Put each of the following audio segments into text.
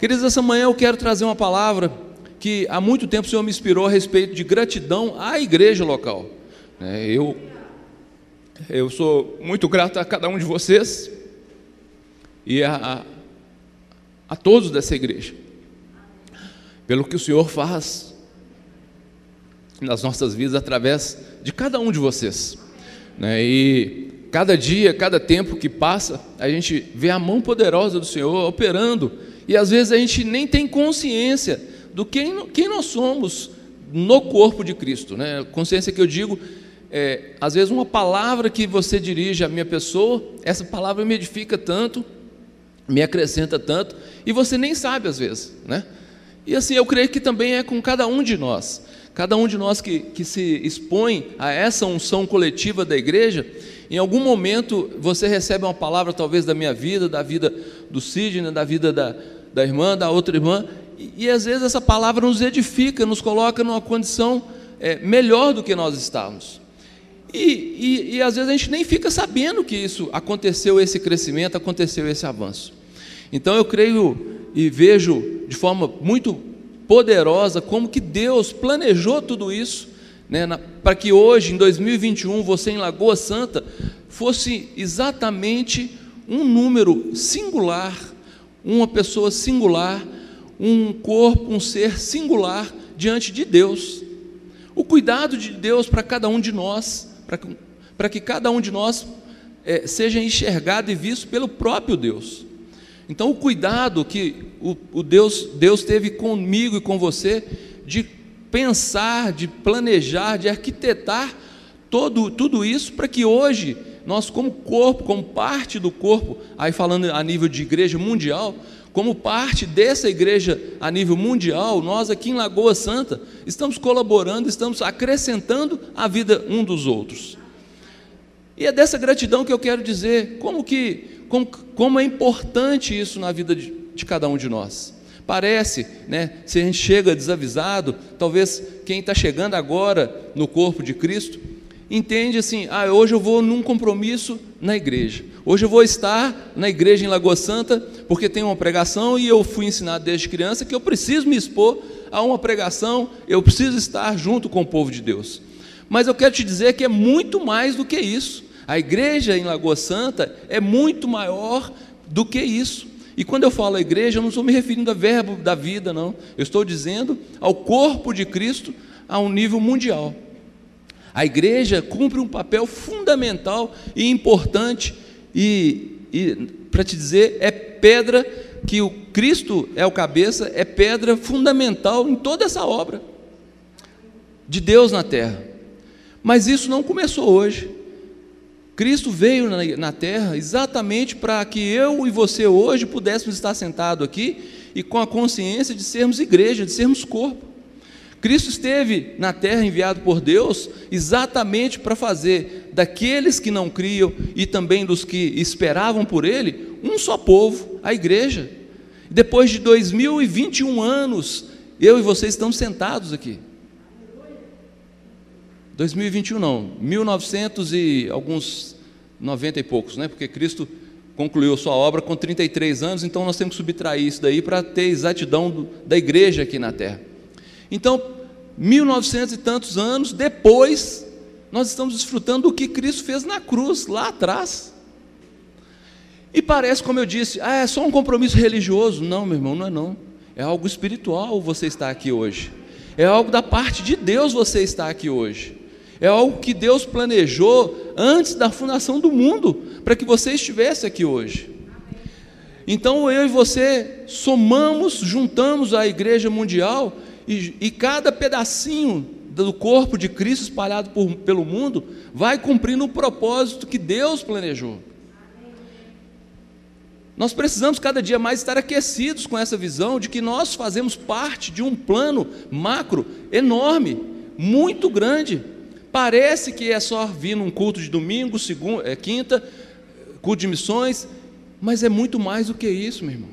Queridos, essa manhã eu quero trazer uma palavra que há muito tempo o Senhor me inspirou a respeito de gratidão à igreja local. É, eu, eu sou muito grato a cada um de vocês e a, a, a todos dessa igreja, pelo que o Senhor faz nas nossas vidas através de cada um de vocês. Né? E cada dia, cada tempo que passa, a gente vê a mão poderosa do Senhor operando e às vezes a gente nem tem consciência do quem, quem nós somos no corpo de Cristo. Né? Consciência que eu digo, é, às vezes uma palavra que você dirige à minha pessoa, essa palavra me edifica tanto, me acrescenta tanto, e você nem sabe às vezes. Né? E assim, eu creio que também é com cada um de nós. Cada um de nós que, que se expõe a essa unção coletiva da igreja, em algum momento você recebe uma palavra, talvez da minha vida, da vida do Sidney, da vida da, da irmã, da outra irmã, e, e às vezes essa palavra nos edifica, nos coloca numa condição é, melhor do que nós estávamos. E, e, e, às vezes a gente nem fica sabendo que isso aconteceu, esse crescimento, aconteceu esse avanço. Então eu creio e vejo de forma muito poderosa como que Deus planejou tudo isso, né, para que hoje, em 2021, você em Lagoa Santa fosse exatamente um número singular uma pessoa singular, um corpo, um ser singular diante de Deus. O cuidado de Deus para cada um de nós, para que, que cada um de nós é, seja enxergado e visto pelo próprio Deus. Então, o cuidado que o, o Deus, Deus teve comigo e com você de pensar, de planejar, de arquitetar todo, tudo isso para que hoje nós, como corpo, como parte do corpo, aí falando a nível de igreja mundial, como parte dessa igreja a nível mundial, nós aqui em Lagoa Santa estamos colaborando, estamos acrescentando a vida um dos outros. E é dessa gratidão que eu quero dizer como que como, como é importante isso na vida de, de cada um de nós. Parece, né, se a gente chega desavisado, talvez quem está chegando agora no corpo de Cristo, entende assim: ah, hoje eu vou num compromisso na igreja. Hoje eu vou estar na igreja em Lagoa Santa, porque tem uma pregação e eu fui ensinado desde criança que eu preciso me expor a uma pregação, eu preciso estar junto com o povo de Deus. Mas eu quero te dizer que é muito mais do que isso. A igreja em Lagoa Santa é muito maior do que isso. E quando eu falo igreja, eu não estou me referindo a verbo da vida, não. Eu estou dizendo ao corpo de Cristo a um nível mundial. A igreja cumpre um papel fundamental e importante, e, e para te dizer, é pedra que o Cristo é o cabeça, é pedra fundamental em toda essa obra de Deus na terra. Mas isso não começou hoje. Cristo veio na, na terra exatamente para que eu e você hoje pudéssemos estar sentados aqui e com a consciência de sermos igreja, de sermos corpo. Cristo esteve na terra enviado por Deus exatamente para fazer daqueles que não criam e também dos que esperavam por Ele um só povo, a igreja. Depois de 2021 anos, eu e vocês estamos sentados aqui. 2021 não, 1900 e alguns 90 e poucos, né? Porque Cristo concluiu sua obra com 33 anos, então nós temos que subtrair isso daí para ter exatidão da igreja aqui na terra. Então, 1900 e tantos anos depois, nós estamos desfrutando do que Cristo fez na cruz, lá atrás. E parece, como eu disse, ah, é só um compromisso religioso. Não, meu irmão, não é não. É algo espiritual você estar aqui hoje. É algo da parte de Deus você estar aqui hoje. É algo que Deus planejou antes da fundação do mundo, para que você estivesse aqui hoje. Então eu e você somamos, juntamos a igreja mundial e, e cada pedacinho do corpo de Cristo espalhado por, pelo mundo vai cumprindo o propósito que Deus planejou. Nós precisamos cada dia mais estar aquecidos com essa visão de que nós fazemos parte de um plano macro enorme, muito grande. Parece que é só vir num culto de domingo, segunda, é, quinta, culto de missões, mas é muito mais do que isso, meu irmão.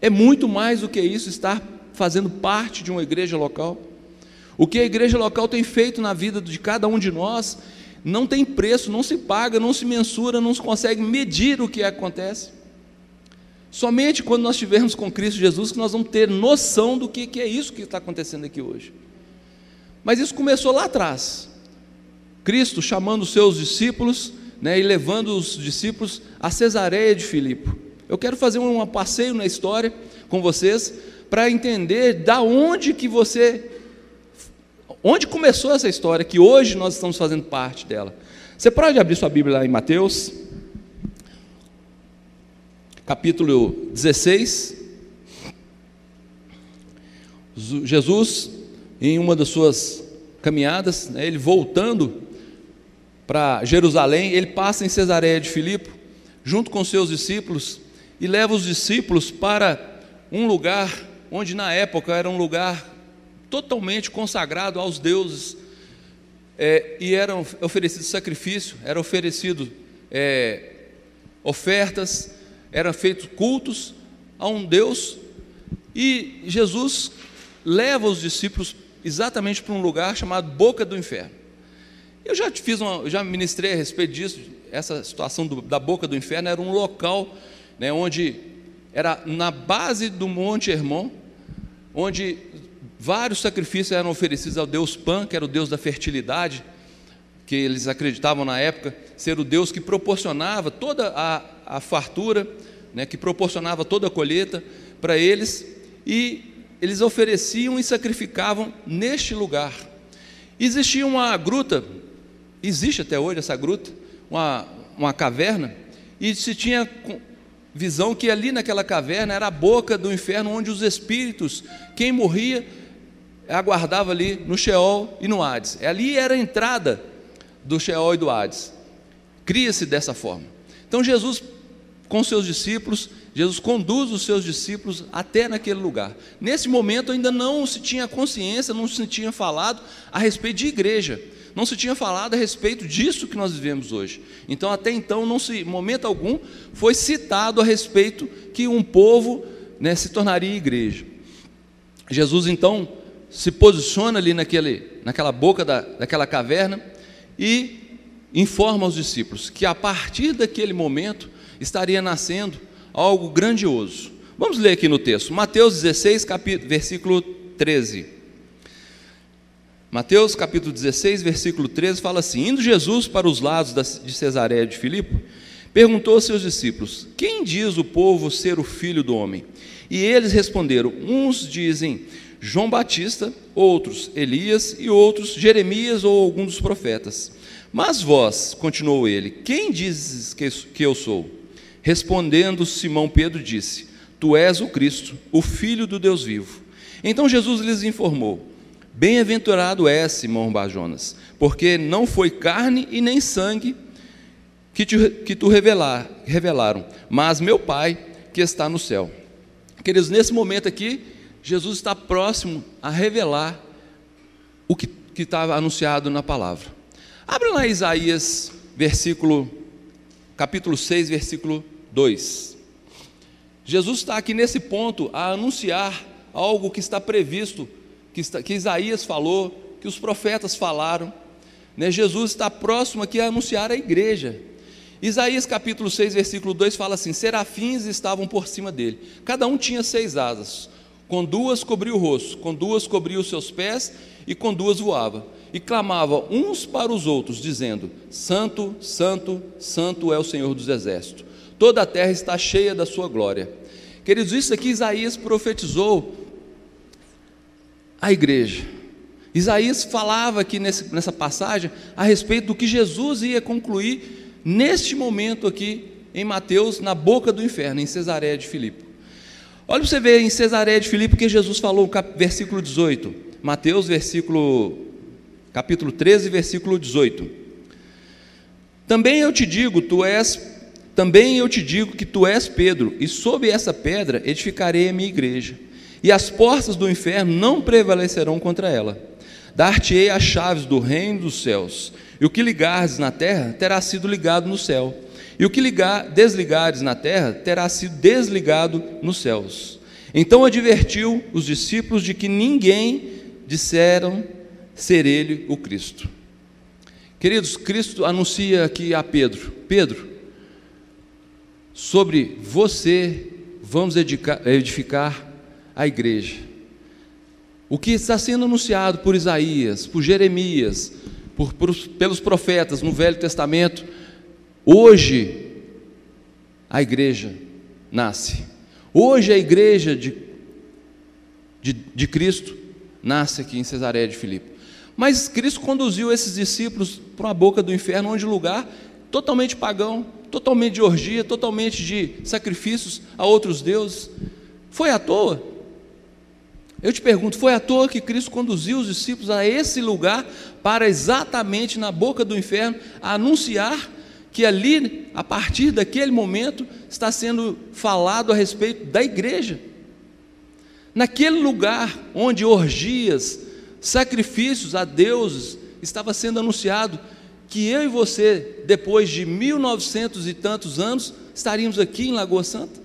É muito mais do que isso estar fazendo parte de uma igreja local. O que a igreja local tem feito na vida de cada um de nós não tem preço, não se paga, não se mensura, não se consegue medir o que acontece. Somente quando nós estivermos com Cristo Jesus que nós vamos ter noção do que, é isso que está acontecendo aqui hoje. Mas isso começou lá atrás. Cristo chamando os seus discípulos né, e levando os discípulos a Cesareia de Filipe. Eu quero fazer um passeio na história com vocês para entender da onde que você onde começou essa história que hoje nós estamos fazendo parte dela. Você pode abrir sua Bíblia lá em Mateus, capítulo 16. Jesus, em uma das suas caminhadas, né, ele voltando para Jerusalém, ele passa em Cesareia de Filipe, junto com seus discípulos, e leva os discípulos para um lugar onde na época era um lugar totalmente consagrado aos deuses, é, e eram oferecidos sacrifício, era oferecido é, ofertas, eram feitos cultos a um Deus, e Jesus leva os discípulos exatamente para um lugar chamado Boca do Inferno. Eu já fiz uma, já ministrei a respeito disso. Essa situação do, da boca do inferno era um local, né, onde era na base do Monte Hermon, onde vários sacrifícios eram oferecidos ao Deus Pan, que era o Deus da fertilidade, que eles acreditavam na época ser o Deus que proporcionava toda a, a fartura, né, que proporcionava toda a colheita para eles, e eles ofereciam e sacrificavam neste lugar. Existia uma gruta Existe até hoje essa gruta, uma, uma caverna, e se tinha visão que ali naquela caverna era a boca do inferno onde os espíritos, quem morria, aguardava ali no Sheol e no Hades. Ali era a entrada do Sheol e do Hades. Cria-se dessa forma. Então Jesus, com seus discípulos, Jesus conduz os seus discípulos até naquele lugar. Nesse momento ainda não se tinha consciência, não se tinha falado a respeito de igreja não se tinha falado a respeito disso que nós vivemos hoje. Então, até então, não se, momento algum, foi citado a respeito que um povo né, se tornaria igreja. Jesus, então, se posiciona ali naquele, naquela boca da, daquela caverna e informa aos discípulos que a partir daquele momento estaria nascendo algo grandioso. Vamos ler aqui no texto, Mateus 16, capítulo, versículo 13. Mateus capítulo 16, versículo 13 fala assim: Indo Jesus para os lados de Cesareia de Filipe, perguntou aos seus discípulos: Quem diz o povo ser o filho do homem? E eles responderam: Uns dizem João Batista, outros Elias e outros Jeremias ou algum dos profetas. Mas vós, continuou ele, quem dizes que eu sou? Respondendo Simão Pedro disse: Tu és o Cristo, o Filho do Deus vivo. Então Jesus lhes informou: Bem-aventurado é Simão Bajonas, porque não foi carne e nem sangue que, te, que tu revelar, revelaram, mas meu Pai que está no céu. Queridos, nesse momento aqui, Jesus está próximo a revelar o que, que estava anunciado na palavra. Abra lá Isaías, versículo, capítulo 6, versículo 2. Jesus está aqui nesse ponto a anunciar algo que está previsto que, está, que Isaías falou, que os profetas falaram. Né? Jesus está próximo aqui a anunciar a igreja. Isaías capítulo 6, versículo 2 fala assim: Serafins estavam por cima dele, cada um tinha seis asas, com duas cobria o rosto, com duas cobria os seus pés e com duas voava. E clamava uns para os outros, dizendo: Santo, Santo, Santo é o Senhor dos Exércitos, toda a terra está cheia da sua glória. Queridos, isso aqui Isaías profetizou a igreja. Isaías falava aqui nesse, nessa passagem a respeito do que Jesus ia concluir neste momento aqui em Mateus, na boca do inferno, em Cesareia de Filipe. Olha para você ver em Cesareia de Filipe que Jesus falou, versículo 18. Mateus, versículo, capítulo 13, versículo 18. Também eu te digo, tu és, também eu te digo que tu és Pedro, e sob essa pedra edificarei a minha igreja e as portas do inferno não prevalecerão contra ela. Dar-te-ei as chaves do reino dos céus, e o que ligares na terra terá sido ligado no céu, e o que ligar, desligares na terra terá sido desligado nos céus. Então advertiu os discípulos de que ninguém disseram ser ele o Cristo. Queridos, Cristo anuncia aqui a Pedro: Pedro, sobre você vamos edificar a igreja. O que está sendo anunciado por Isaías, por Jeremias, por, por, pelos profetas no Velho Testamento, hoje a igreja nasce. Hoje a igreja de, de, de Cristo nasce aqui em Cesareia de Filipe. Mas Cristo conduziu esses discípulos para a boca do inferno, onde lugar totalmente pagão, totalmente de orgia, totalmente de sacrifícios a outros deuses. Foi à toa? Eu te pergunto, foi à toa que Cristo conduziu os discípulos a esse lugar para exatamente na boca do inferno anunciar que ali, a partir daquele momento, está sendo falado a respeito da igreja. Naquele lugar onde orgias, sacrifícios a deuses estava sendo anunciado que eu e você, depois de mil novecentos e tantos anos, estaríamos aqui em Lagoa Santa.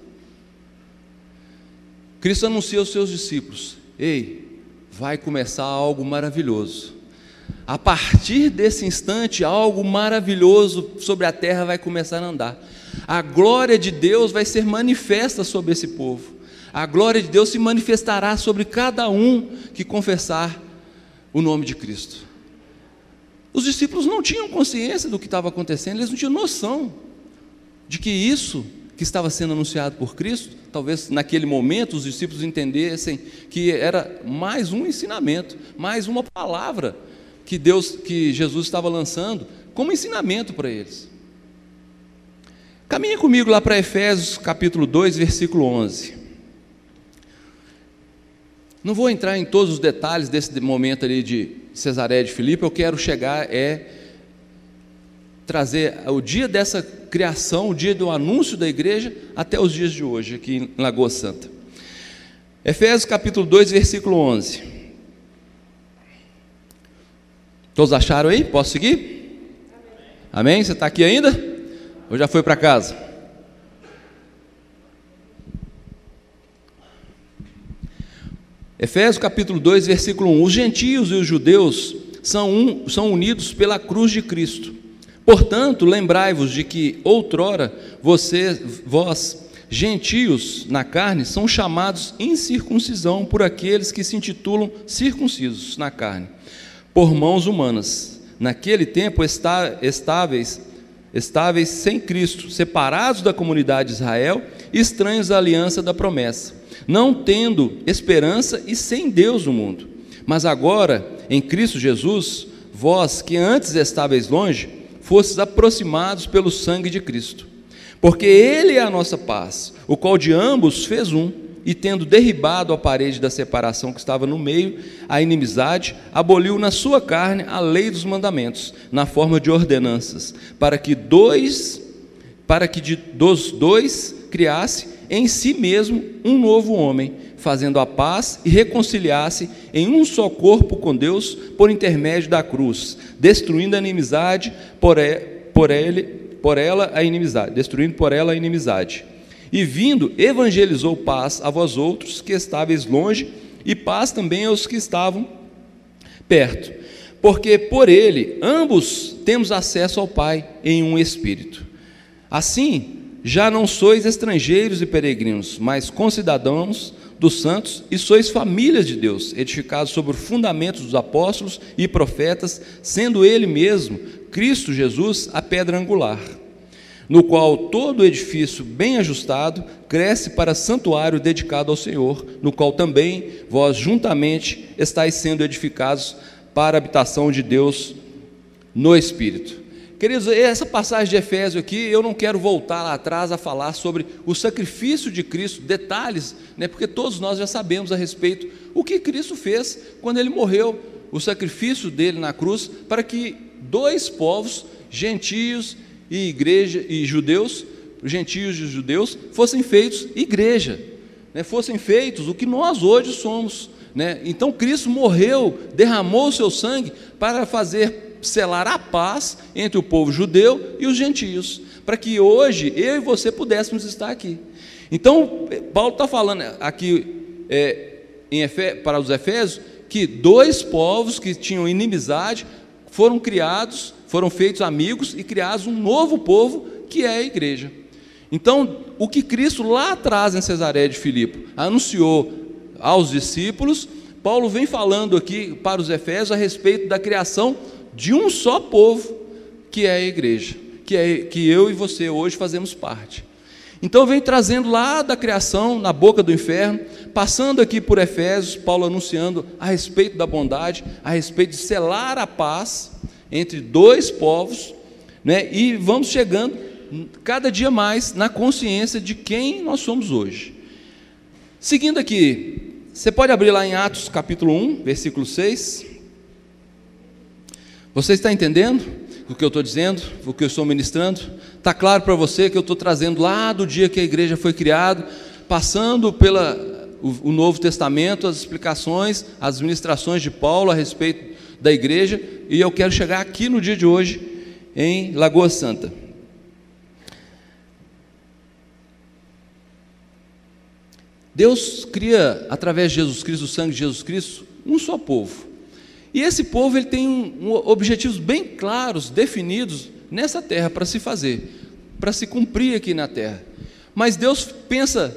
Cristo anuncia aos seus discípulos: Ei, vai começar algo maravilhoso. A partir desse instante, algo maravilhoso sobre a terra vai começar a andar. A glória de Deus vai ser manifesta sobre esse povo. A glória de Deus se manifestará sobre cada um que confessar o nome de Cristo. Os discípulos não tinham consciência do que estava acontecendo, eles não tinham noção de que isso que estava sendo anunciado por Cristo, talvez naquele momento os discípulos entendessem que era mais um ensinamento, mais uma palavra que Deus, que Jesus estava lançando como ensinamento para eles. Caminhe comigo lá para Efésios capítulo 2, versículo 11. Não vou entrar em todos os detalhes desse momento ali de Cesaré de Filipe, eu quero chegar é trazer o dia dessa criação, o dia do anúncio da igreja, até os dias de hoje, aqui em Lagoa Santa. Efésios capítulo 2, versículo 11. Todos acharam aí? Posso seguir? Amém? Amém? Você está aqui ainda? Ou já foi para casa? Efésios capítulo 2, versículo 1. Os gentios e os judeus são, um, são unidos pela cruz de Cristo Portanto, lembrai-vos de que outrora você, vós, gentios na carne, são chamados incircuncisão por aqueles que se intitulam circuncisos na carne, por mãos humanas. Naquele tempo está, estáveis, estáveis sem Cristo, separados da comunidade de Israel, estranhos à aliança da promessa, não tendo esperança e sem Deus no mundo. Mas agora, em Cristo Jesus, vós que antes estáveis longe, fostes aproximados pelo sangue de Cristo. Porque Ele é a nossa paz, o qual de ambos fez um, e tendo derribado a parede da separação que estava no meio, a inimizade, aboliu na sua carne a lei dos mandamentos, na forma de ordenanças, para que dois, para que de, dos dois criasse em si mesmo um novo homem, fazendo a paz e reconciliasse em um só corpo com Deus por intermédio da cruz, destruindo a inimizade por, por ele, por ela a inimizade, destruindo por ela a inimizade. E vindo, evangelizou paz a vós outros que estáveis longe, e paz também aos que estavam perto. Porque por ele ambos temos acesso ao Pai em um espírito. Assim, já não sois estrangeiros e peregrinos, mas concidadãos dos santos e sois famílias de Deus, edificados sobre o fundamento dos apóstolos e profetas, sendo Ele mesmo, Cristo Jesus, a pedra angular, no qual todo edifício bem ajustado cresce para santuário dedicado ao Senhor, no qual também vós juntamente estáis sendo edificados para a habitação de Deus no Espírito. Queridos, essa passagem de Efésio aqui, eu não quero voltar lá atrás a falar sobre o sacrifício de Cristo, detalhes, né, porque todos nós já sabemos a respeito o que Cristo fez quando ele morreu, o sacrifício dele na cruz, para que dois povos, gentios e igreja e judeus, gentios e judeus, fossem feitos igreja, né, fossem feitos o que nós hoje somos. Né? Então Cristo morreu, derramou o seu sangue para fazer selar a paz entre o povo judeu e os gentios, para que hoje eu e você pudéssemos estar aqui. Então, Paulo está falando aqui é, Efé, para os Efésios que dois povos que tinham inimizade foram criados, foram feitos amigos e criados um novo povo que é a igreja. Então, o que Cristo lá atrás em Cesareia de Filipe anunciou aos discípulos, Paulo vem falando aqui para os Efésios a respeito da criação de um só povo, que é a igreja, que, é, que eu e você hoje fazemos parte. Então vem trazendo lá da criação, na boca do inferno, passando aqui por Efésios, Paulo anunciando a respeito da bondade, a respeito de selar a paz entre dois povos, né? e vamos chegando cada dia mais na consciência de quem nós somos hoje. Seguindo aqui, você pode abrir lá em Atos capítulo 1, versículo 6. Você está entendendo o que eu estou dizendo, o que eu estou ministrando? Está claro para você que eu estou trazendo lá do dia que a igreja foi criada, passando pela o, o Novo Testamento, as explicações, as ministrações de Paulo a respeito da igreja, e eu quero chegar aqui no dia de hoje, em Lagoa Santa. Deus cria, através de Jesus Cristo, o sangue de Jesus Cristo, um só povo. E esse povo ele tem um, um, objetivos bem claros, definidos nessa terra para se fazer, para se cumprir aqui na terra. Mas Deus pensa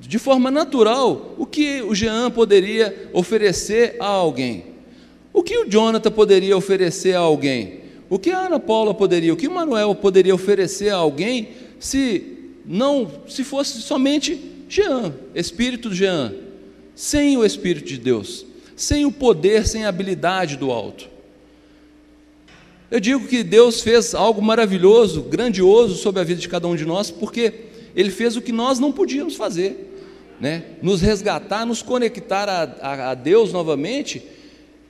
de forma natural o que o Jean poderia oferecer a alguém, o que o Jonathan poderia oferecer a alguém, o que a Ana Paula poderia, o que o Manuel poderia oferecer a alguém se não se fosse somente Jean, espírito de Jean, sem o Espírito de Deus, sem o poder, sem a habilidade do alto. Eu digo que Deus fez algo maravilhoso, grandioso sobre a vida de cada um de nós, porque Ele fez o que nós não podíamos fazer, né? nos resgatar, nos conectar a, a, a Deus novamente,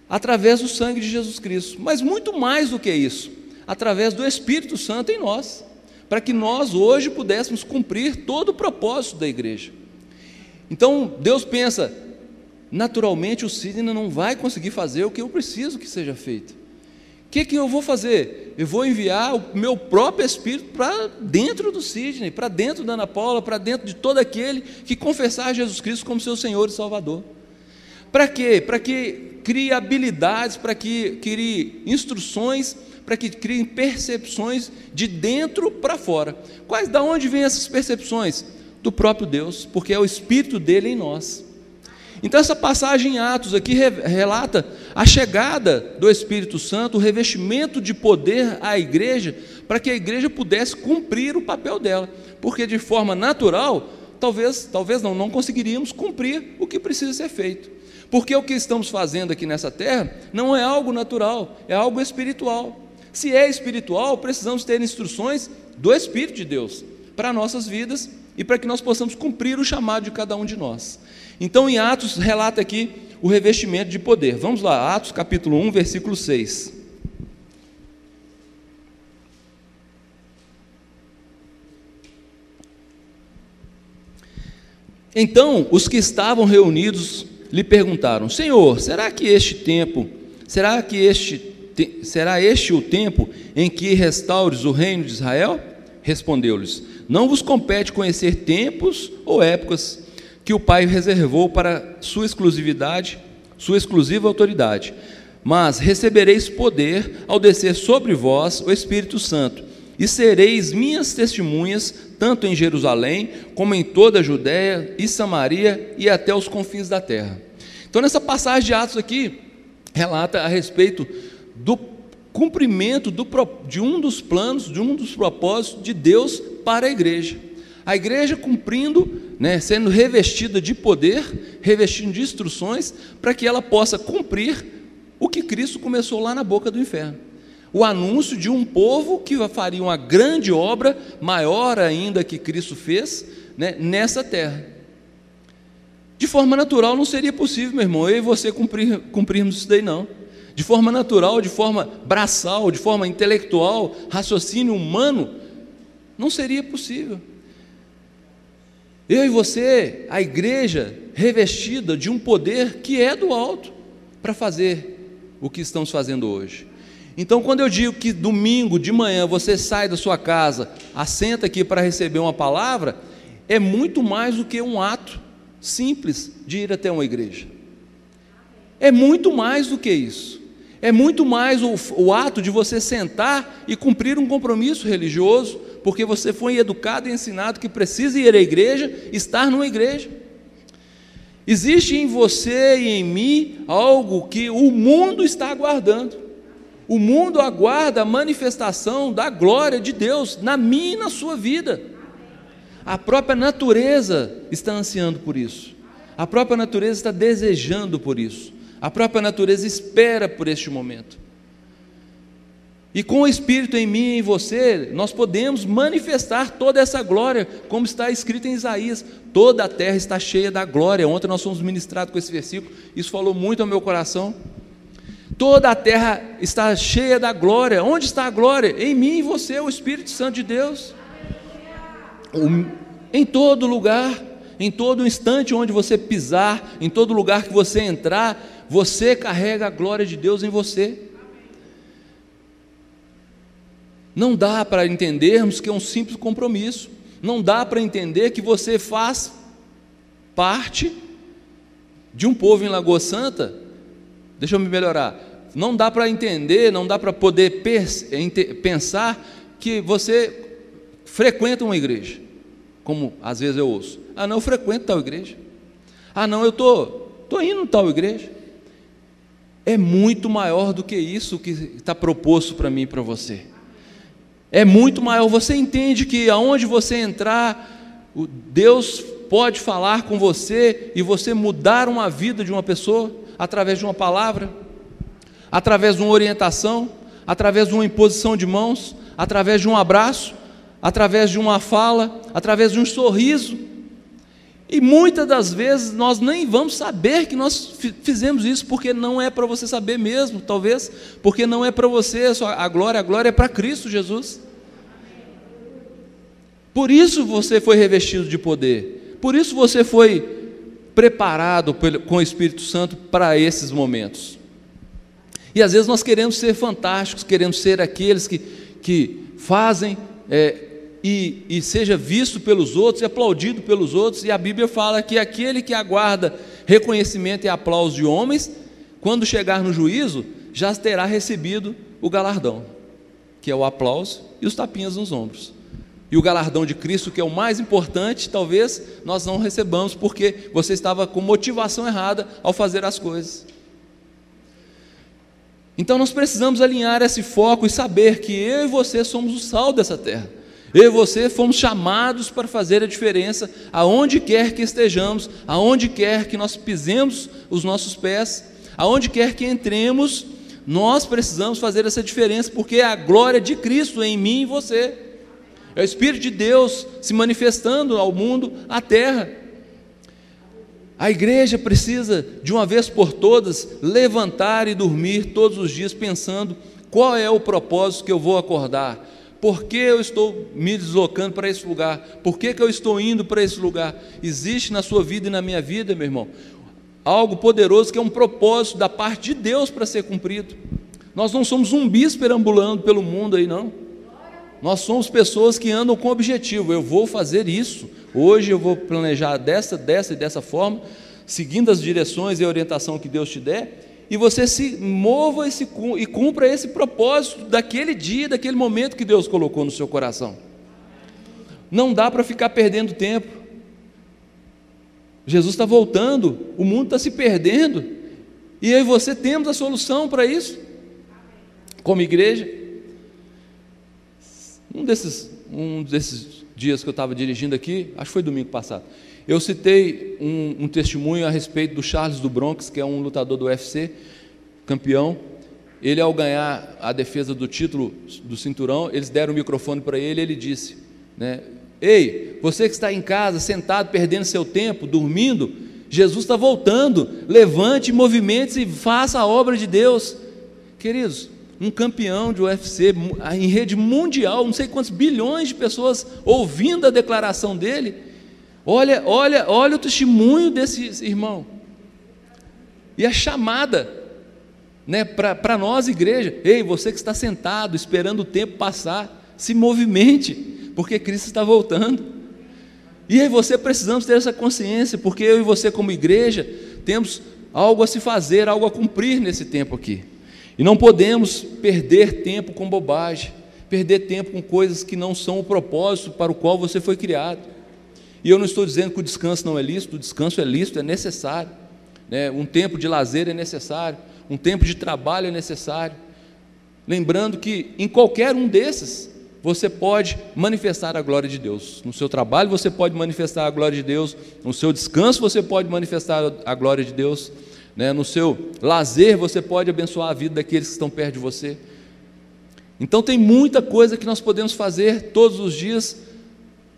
através do sangue de Jesus Cristo. Mas muito mais do que isso, através do Espírito Santo em nós para que nós hoje pudéssemos cumprir todo o propósito da igreja. Então, Deus pensa, naturalmente o Sidney não vai conseguir fazer o que eu preciso que seja feito. O que, que eu vou fazer? Eu vou enviar o meu próprio Espírito para dentro do Sidney, para dentro da Ana Paula, para dentro de todo aquele que confessar Jesus Cristo como seu Senhor e Salvador. Para quê? Para que crie habilidades, para que crie instruções para que criem percepções de dentro para fora. Quais da onde vêm essas percepções? Do próprio Deus, porque é o espírito dele em nós. Então essa passagem em Atos aqui relata a chegada do Espírito Santo, o revestimento de poder à igreja, para que a igreja pudesse cumprir o papel dela, porque de forma natural, talvez, talvez não, não conseguiríamos cumprir o que precisa ser feito. Porque o que estamos fazendo aqui nessa terra não é algo natural, é algo espiritual. Se é espiritual, precisamos ter instruções do Espírito de Deus para nossas vidas e para que nós possamos cumprir o chamado de cada um de nós. Então, em Atos, relata aqui o revestimento de poder. Vamos lá, Atos capítulo 1, versículo 6. Então, os que estavam reunidos lhe perguntaram: Senhor, será que este tempo, será que este será este o tempo em que restaures o reino de Israel? Respondeu-lhes: Não vos compete conhecer tempos ou épocas que o Pai reservou para sua exclusividade, sua exclusiva autoridade, mas recebereis poder ao descer sobre vós o Espírito Santo, e sereis minhas testemunhas tanto em Jerusalém como em toda a Judéia e Samaria e até os confins da terra. Então nessa passagem de Atos aqui relata a respeito do cumprimento do, de um dos planos, de um dos propósitos de Deus para a igreja. A igreja cumprindo, né, sendo revestida de poder, revestindo de instruções, para que ela possa cumprir o que Cristo começou lá na boca do inferno. O anúncio de um povo que faria uma grande obra, maior ainda que Cristo fez, né, nessa terra. De forma natural não seria possível, meu irmão, eu e você cumprir, cumprirmos isso daí, não de forma natural, de forma braçal, de forma intelectual, raciocínio humano, não seria possível. Eu e você, a igreja, revestida de um poder que é do alto, para fazer o que estamos fazendo hoje. Então, quando eu digo que domingo de manhã você sai da sua casa, assenta aqui para receber uma palavra, é muito mais do que um ato simples de ir até uma igreja. É muito mais do que isso é muito mais o, o ato de você sentar e cumprir um compromisso religioso porque você foi educado e ensinado que precisa ir à igreja, estar numa igreja. Existe em você e em mim algo que o mundo está aguardando. O mundo aguarda a manifestação da glória de Deus na minha e na sua vida. A própria natureza está ansiando por isso. A própria natureza está desejando por isso. A própria natureza espera por este momento. E com o Espírito em mim e em você, nós podemos manifestar toda essa glória, como está escrito em Isaías: toda a terra está cheia da glória. Ontem nós fomos ministrados com esse versículo, isso falou muito ao meu coração. Toda a terra está cheia da glória. Onde está a glória? Em mim e você, o Espírito Santo de Deus. Em todo lugar, em todo instante onde você pisar, em todo lugar que você entrar, você carrega a glória de Deus em você. Não dá para entendermos que é um simples compromisso. Não dá para entender que você faz parte de um povo em Lagoa Santa. Deixa eu me melhorar. Não dá para entender, não dá para poder pensar que você frequenta uma igreja, como às vezes eu ouço. Ah, não, eu frequento tal igreja. Ah, não, eu tô, tô indo tal igreja. É muito maior do que isso que está proposto para mim e para você é muito maior. Você entende que aonde você entrar, Deus pode falar com você e você mudar uma vida de uma pessoa através de uma palavra, através de uma orientação, através de uma imposição de mãos, através de um abraço, através de uma fala, através de um sorriso. E muitas das vezes nós nem vamos saber que nós fizemos isso, porque não é para você saber mesmo, talvez, porque não é para você a glória, a glória é para Cristo Jesus. Por isso você foi revestido de poder, por isso você foi preparado com o Espírito Santo para esses momentos. E às vezes nós queremos ser fantásticos, queremos ser aqueles que, que fazem é, e, e seja visto pelos outros e aplaudido pelos outros, e a Bíblia fala que aquele que aguarda reconhecimento e aplauso de homens, quando chegar no juízo, já terá recebido o galardão, que é o aplauso e os tapinhas nos ombros. E o galardão de Cristo, que é o mais importante, talvez nós não recebamos, porque você estava com motivação errada ao fazer as coisas. Então nós precisamos alinhar esse foco e saber que eu e você somos o sal dessa terra. Eu e você fomos chamados para fazer a diferença aonde quer que estejamos, aonde quer que nós pisemos os nossos pés, aonde quer que entremos, nós precisamos fazer essa diferença, porque é a glória de Cristo em mim e você. É o Espírito de Deus se manifestando ao mundo, à terra. A igreja precisa, de uma vez por todas, levantar e dormir todos os dias pensando qual é o propósito que eu vou acordar, por que eu estou me deslocando para esse lugar? Por que, que eu estou indo para esse lugar? Existe na sua vida e na minha vida, meu irmão, algo poderoso que é um propósito da parte de Deus para ser cumprido. Nós não somos zumbis perambulando pelo mundo aí, não. Nós somos pessoas que andam com objetivo. Eu vou fazer isso. Hoje eu vou planejar dessa, dessa e dessa forma, seguindo as direções e a orientação que Deus te der e você se mova esse, e cumpra esse propósito daquele dia, daquele momento que Deus colocou no seu coração. Não dá para ficar perdendo tempo. Jesus está voltando, o mundo está se perdendo, e eu e você temos a solução para isso, como igreja. Um desses, um desses dias que eu estava dirigindo aqui, acho que foi domingo passado, eu citei um, um, testemunho a respeito do Charles do Bronx, que é um lutador do UFC, campeão. Ele, ao ganhar a defesa do título do cinturão, eles deram o microfone para ele e ele disse: né, Ei, você que está em casa, sentado, perdendo seu tempo, dormindo, Jesus está voltando. Levante, movimente-se e faça a obra de Deus. Queridos, um campeão de UFC em rede mundial, não sei quantos bilhões de pessoas ouvindo a declaração dele Olha, olha, olha o testemunho desse irmão. E a chamada, né, para nós, igreja, ei, você que está sentado, esperando o tempo passar, se movimente, porque Cristo está voltando. E aí você precisamos ter essa consciência, porque eu e você, como igreja, temos algo a se fazer, algo a cumprir nesse tempo aqui. E não podemos perder tempo com bobagem. perder tempo com coisas que não são o propósito para o qual você foi criado. E eu não estou dizendo que o descanso não é lícito, o descanso é lícito, é necessário. Né? Um tempo de lazer é necessário, um tempo de trabalho é necessário. Lembrando que em qualquer um desses, você pode manifestar a glória de Deus. No seu trabalho, você pode manifestar a glória de Deus. No seu descanso, você pode manifestar a glória de Deus. Né? No seu lazer, você pode abençoar a vida daqueles que estão perto de você. Então, tem muita coisa que nós podemos fazer todos os dias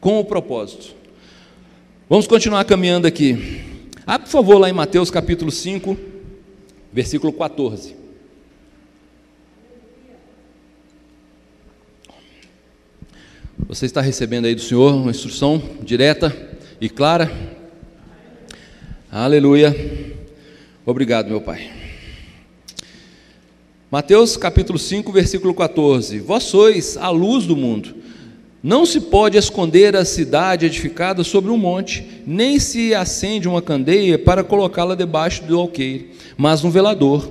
com o propósito. Vamos continuar caminhando aqui. Ah, por favor, lá em Mateus capítulo 5, versículo 14. Você está recebendo aí do Senhor uma instrução direta e clara? Aleluia. Obrigado, meu Pai. Mateus capítulo 5, versículo 14. Vós sois a luz do mundo. Não se pode esconder a cidade edificada sobre um monte, nem se acende uma candeia para colocá-la debaixo do alqueire, mas um velador,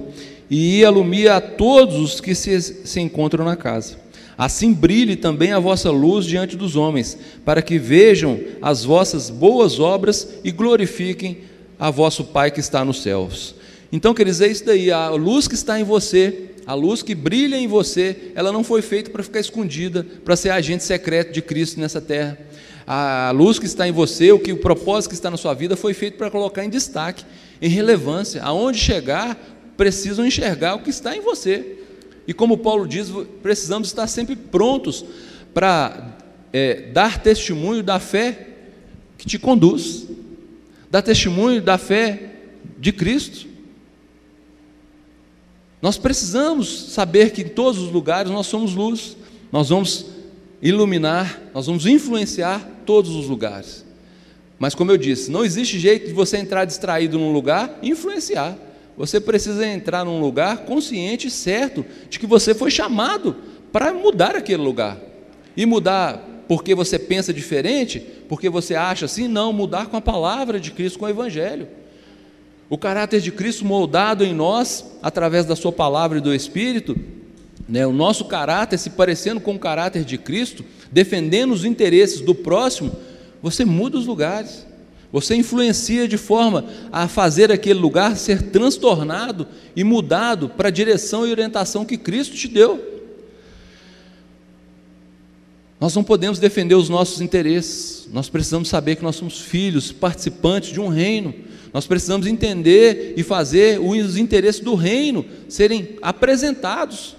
e alumia a todos os que se, se encontram na casa. Assim brilhe também a vossa luz diante dos homens, para que vejam as vossas boas obras e glorifiquem a vosso Pai que está nos céus. Então, quer dizer isso daí, a luz que está em você, a luz que brilha em você, ela não foi feita para ficar escondida, para ser agente secreto de Cristo nessa terra. A luz que está em você, o que o propósito que está na sua vida foi feito para colocar em destaque, em relevância. Aonde chegar, precisam enxergar o que está em você. E como Paulo diz, precisamos estar sempre prontos para é, dar testemunho da fé que te conduz, dar testemunho da fé de Cristo. Nós precisamos saber que em todos os lugares nós somos luz, nós vamos iluminar, nós vamos influenciar todos os lugares. Mas como eu disse, não existe jeito de você entrar distraído num lugar e influenciar. Você precisa entrar num lugar consciente e certo de que você foi chamado para mudar aquele lugar. E mudar porque você pensa diferente, porque você acha assim, não, mudar com a palavra de Cristo, com o Evangelho. O caráter de Cristo moldado em nós, através da Sua palavra e do Espírito, né, o nosso caráter se parecendo com o caráter de Cristo, defendendo os interesses do próximo, você muda os lugares. Você influencia de forma a fazer aquele lugar ser transtornado e mudado para a direção e orientação que Cristo te deu. Nós não podemos defender os nossos interesses, nós precisamos saber que nós somos filhos, participantes de um reino. Nós precisamos entender e fazer os interesses do reino serem apresentados.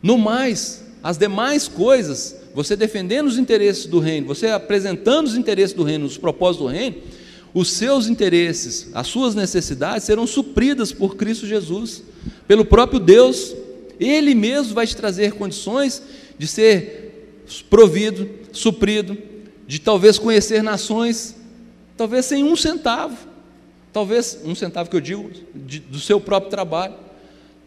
No mais, as demais coisas você defendendo os interesses do reino, você apresentando os interesses do reino, os propósitos do reino, os seus interesses, as suas necessidades serão supridas por Cristo Jesus, pelo próprio Deus. Ele mesmo vai te trazer condições de ser provido, suprido, de talvez conhecer nações, talvez sem um centavo, talvez um centavo que eu digo de, do seu próprio trabalho.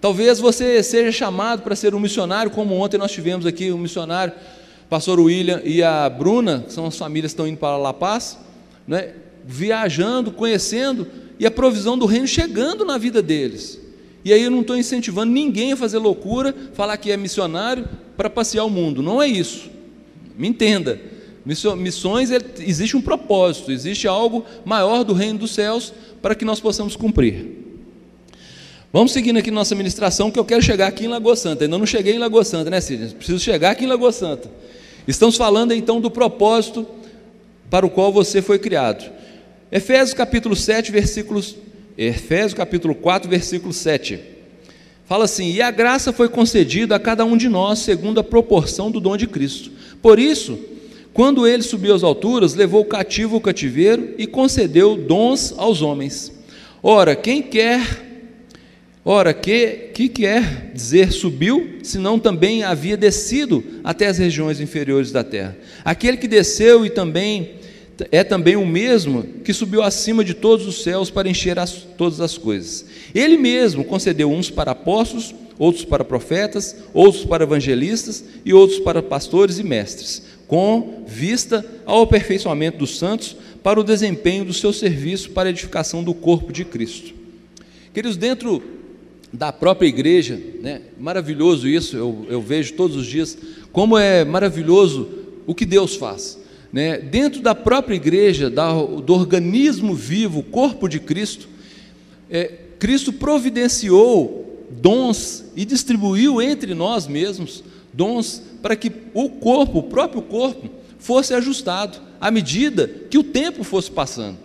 Talvez você seja chamado para ser um missionário, como ontem nós tivemos aqui um missionário pastor William e a Bruna, que são as famílias que estão indo para La Paz, né, viajando, conhecendo, e a provisão do reino chegando na vida deles. E aí eu não estou incentivando ninguém a fazer loucura, falar que é missionário para passear o mundo. Não é isso. Me entenda. Missões, existe um propósito, existe algo maior do reino dos céus para que nós possamos cumprir. Vamos seguindo aqui nossa ministração, que eu quero chegar aqui em Lagoa Santa. Ainda não cheguei em Lagoa Santa, né, Cid? Preciso chegar aqui em Lagoa Santa. Estamos falando então do propósito para o qual você foi criado. Efésios capítulo 7, versículos Efésios capítulo 4, versículo 7. Fala assim: "E a graça foi concedida a cada um de nós segundo a proporção do dom de Cristo. Por isso, quando ele subiu às alturas, levou cativo o cativeiro e concedeu dons aos homens. Ora, quem quer Ora, que, que quer dizer subiu, senão também havia descido até as regiões inferiores da terra? Aquele que desceu e também é também o mesmo que subiu acima de todos os céus para encher as, todas as coisas. Ele mesmo concedeu uns para apóstolos, outros para profetas, outros para evangelistas e outros para pastores e mestres, com vista ao aperfeiçoamento dos santos para o desempenho do seu serviço para a edificação do corpo de Cristo. Queridos, dentro da própria igreja, né? maravilhoso isso, eu, eu vejo todos os dias, como é maravilhoso o que Deus faz. Né? Dentro da própria igreja, da, do organismo vivo, corpo de Cristo, é, Cristo providenciou dons e distribuiu entre nós mesmos dons para que o corpo, o próprio corpo, fosse ajustado à medida que o tempo fosse passando.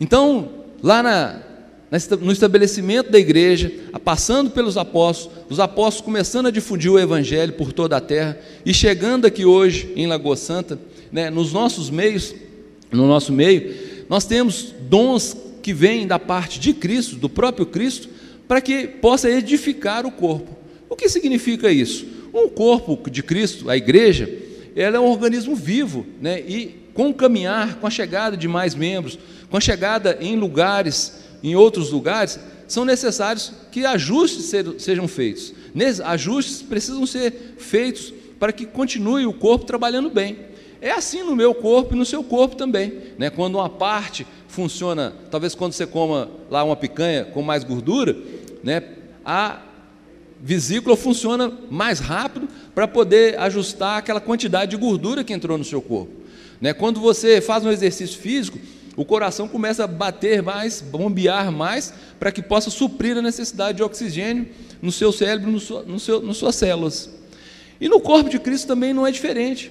Então, lá na, no estabelecimento da igreja, passando pelos apóstolos, os apóstolos começando a difundir o evangelho por toda a terra e chegando aqui hoje em Lagoa Santa, né, nos nossos meios, no nosso meio, nós temos dons que vêm da parte de Cristo, do próprio Cristo, para que possa edificar o corpo. O que significa isso? O corpo de Cristo, a igreja, ela é um organismo vivo, né? E com o caminhar, com a chegada de mais membros, com a chegada em lugares em outros lugares, são necessários que ajustes sejam feitos. Ajustes precisam ser feitos para que continue o corpo trabalhando bem. É assim no meu corpo e no seu corpo também. Né? Quando uma parte funciona, talvez quando você coma lá uma picanha com mais gordura, né? a vesícula funciona mais rápido para poder ajustar aquela quantidade de gordura que entrou no seu corpo. Né? Quando você faz um exercício físico, o coração começa a bater mais, bombear mais, para que possa suprir a necessidade de oxigênio no seu cérebro, no seu, no seu, nas suas células. E no corpo de Cristo também não é diferente.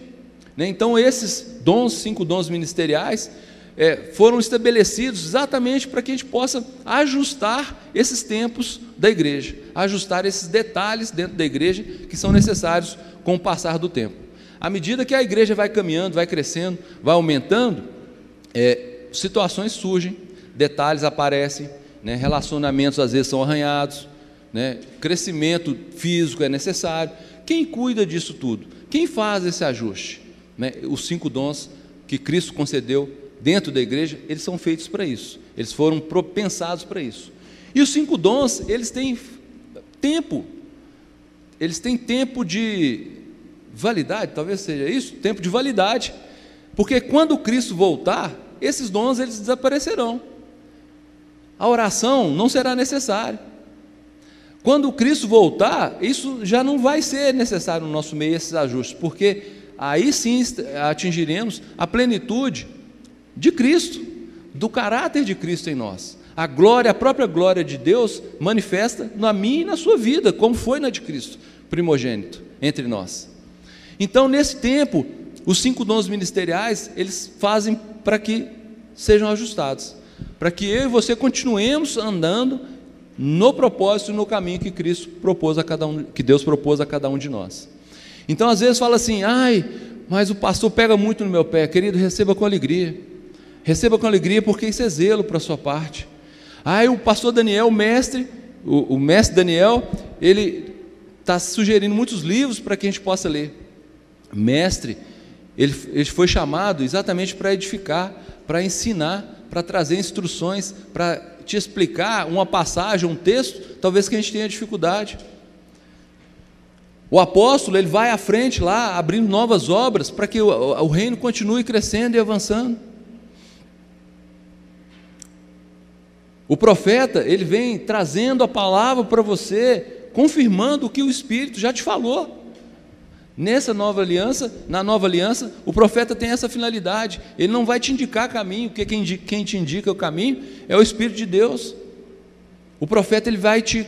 Né? Então, esses dons, cinco dons ministeriais, é, foram estabelecidos exatamente para que a gente possa ajustar esses tempos da igreja, ajustar esses detalhes dentro da igreja que são necessários com o passar do tempo. À medida que a igreja vai caminhando, vai crescendo, vai aumentando, é, situações surgem, detalhes aparecem, né, relacionamentos às vezes são arranhados, né, crescimento físico é necessário. Quem cuida disso tudo? Quem faz esse ajuste? Né, os cinco dons que Cristo concedeu dentro da igreja, eles são feitos para isso, eles foram pensados para isso. E os cinco dons, eles têm tempo, eles têm tempo de validade, talvez seja isso, tempo de validade, porque quando Cristo voltar, esses dons eles desaparecerão. A oração não será necessária. Quando Cristo voltar, isso já não vai ser necessário no nosso meio esses ajustes, porque aí sim atingiremos a plenitude de Cristo, do caráter de Cristo em nós. A glória, a própria glória de Deus manifesta na minha e na sua vida, como foi na de Cristo, primogênito entre nós. Então, nesse tempo, os cinco dons ministeriais, eles fazem para que sejam ajustados, para que eu e você continuemos andando no propósito no caminho que Cristo propôs a cada um, que Deus propôs a cada um de nós. Então, às vezes fala assim: "Ai, mas o pastor pega muito no meu pé". Querido, receba com alegria. Receba com alegria porque isso é zelo para a sua parte. Ai, o pastor Daniel, o mestre, o, o mestre Daniel, ele está sugerindo muitos livros para que a gente possa ler. Mestre, ele, ele foi chamado exatamente para edificar, para ensinar, para trazer instruções, para te explicar uma passagem, um texto, talvez que a gente tenha dificuldade. O apóstolo ele vai à frente lá, abrindo novas obras para que o, o reino continue crescendo e avançando. O profeta ele vem trazendo a palavra para você, confirmando o que o Espírito já te falou. Nessa nova aliança, na nova aliança, o profeta tem essa finalidade. Ele não vai te indicar caminho, porque quem, quem te indica o caminho é o Espírito de Deus. O profeta ele vai te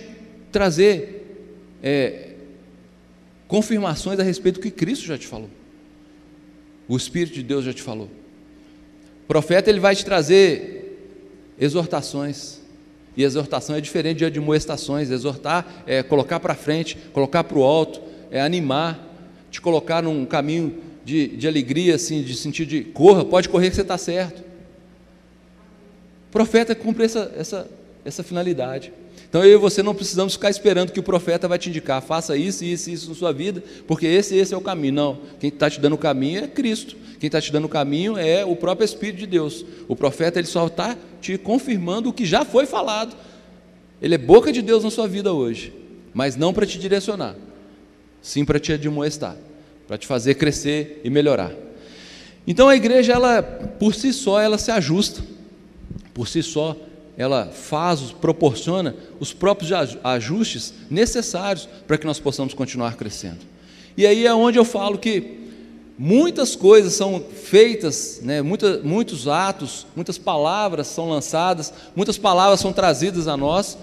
trazer é, confirmações a respeito do que Cristo já te falou. O Espírito de Deus já te falou. O profeta ele vai te trazer exortações. E exortação é diferente de admoestações. Exortar é colocar para frente, colocar para o alto, é animar te colocar num caminho de, de alegria, assim, de sentido de corra, pode correr que você está certo. O profeta cumpre essa, essa, essa finalidade. Então eu e você não precisamos ficar esperando que o profeta vai te indicar, faça isso, isso, isso na sua vida, porque esse, esse é o caminho. Não, quem está te dando o caminho é Cristo. Quem está te dando o caminho é o próprio Espírito de Deus. O profeta ele só está te confirmando o que já foi falado. Ele é boca de Deus na sua vida hoje, mas não para te direcionar sim para te admoestar, para te fazer crescer e melhorar. Então a igreja, ela por si só, ela se ajusta, por si só, ela faz, proporciona os próprios ajustes necessários para que nós possamos continuar crescendo. E aí é onde eu falo que muitas coisas são feitas, né, muita, muitos atos, muitas palavras são lançadas, muitas palavras são trazidas a nós,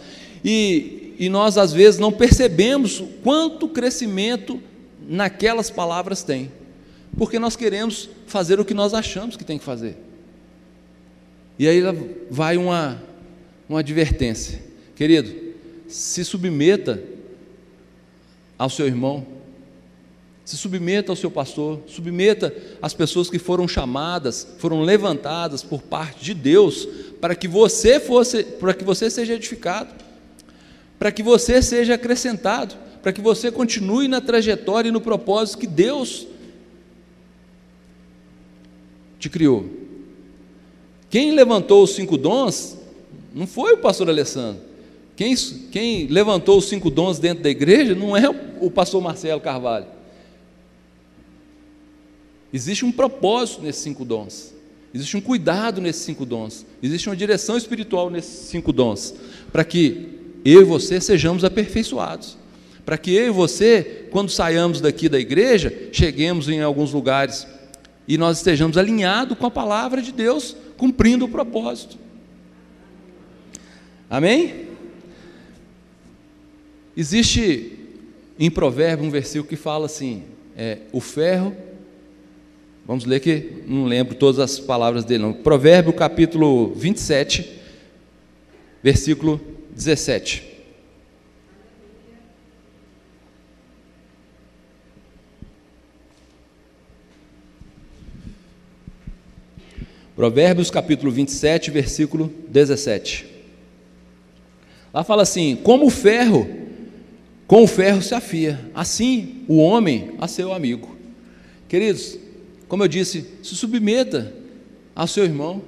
e, e nós às vezes não percebemos quanto crescimento naquelas palavras tem, porque nós queremos fazer o que nós achamos que tem que fazer. E aí vai uma, uma advertência, querido, se submeta ao seu irmão, se submeta ao seu pastor, submeta às pessoas que foram chamadas, foram levantadas por parte de Deus para que você fosse, para que você seja edificado, para que você seja acrescentado, para que você continue na trajetória e no propósito que Deus te criou. Quem levantou os cinco dons não foi o pastor Alessandro. Quem, quem levantou os cinco dons dentro da igreja não é o pastor Marcelo Carvalho. Existe um propósito nesses cinco dons. Existe um cuidado nesses cinco dons. Existe uma direção espiritual nesses cinco dons. Para que eu e você sejamos aperfeiçoados. Para que eu e você, quando saiamos daqui da igreja, cheguemos em alguns lugares e nós estejamos alinhados com a palavra de Deus, cumprindo o propósito. Amém? Existe em Provérbio um versículo que fala assim: é, o ferro Vamos ler que não lembro todas as palavras dele, não. Provérbio capítulo 27, versículo 17. Provérbios capítulo 27, versículo 17. Lá fala assim: Como o ferro, com o ferro se afia, assim o homem a seu amigo. Queridos, como eu disse, se submeta ao seu irmão.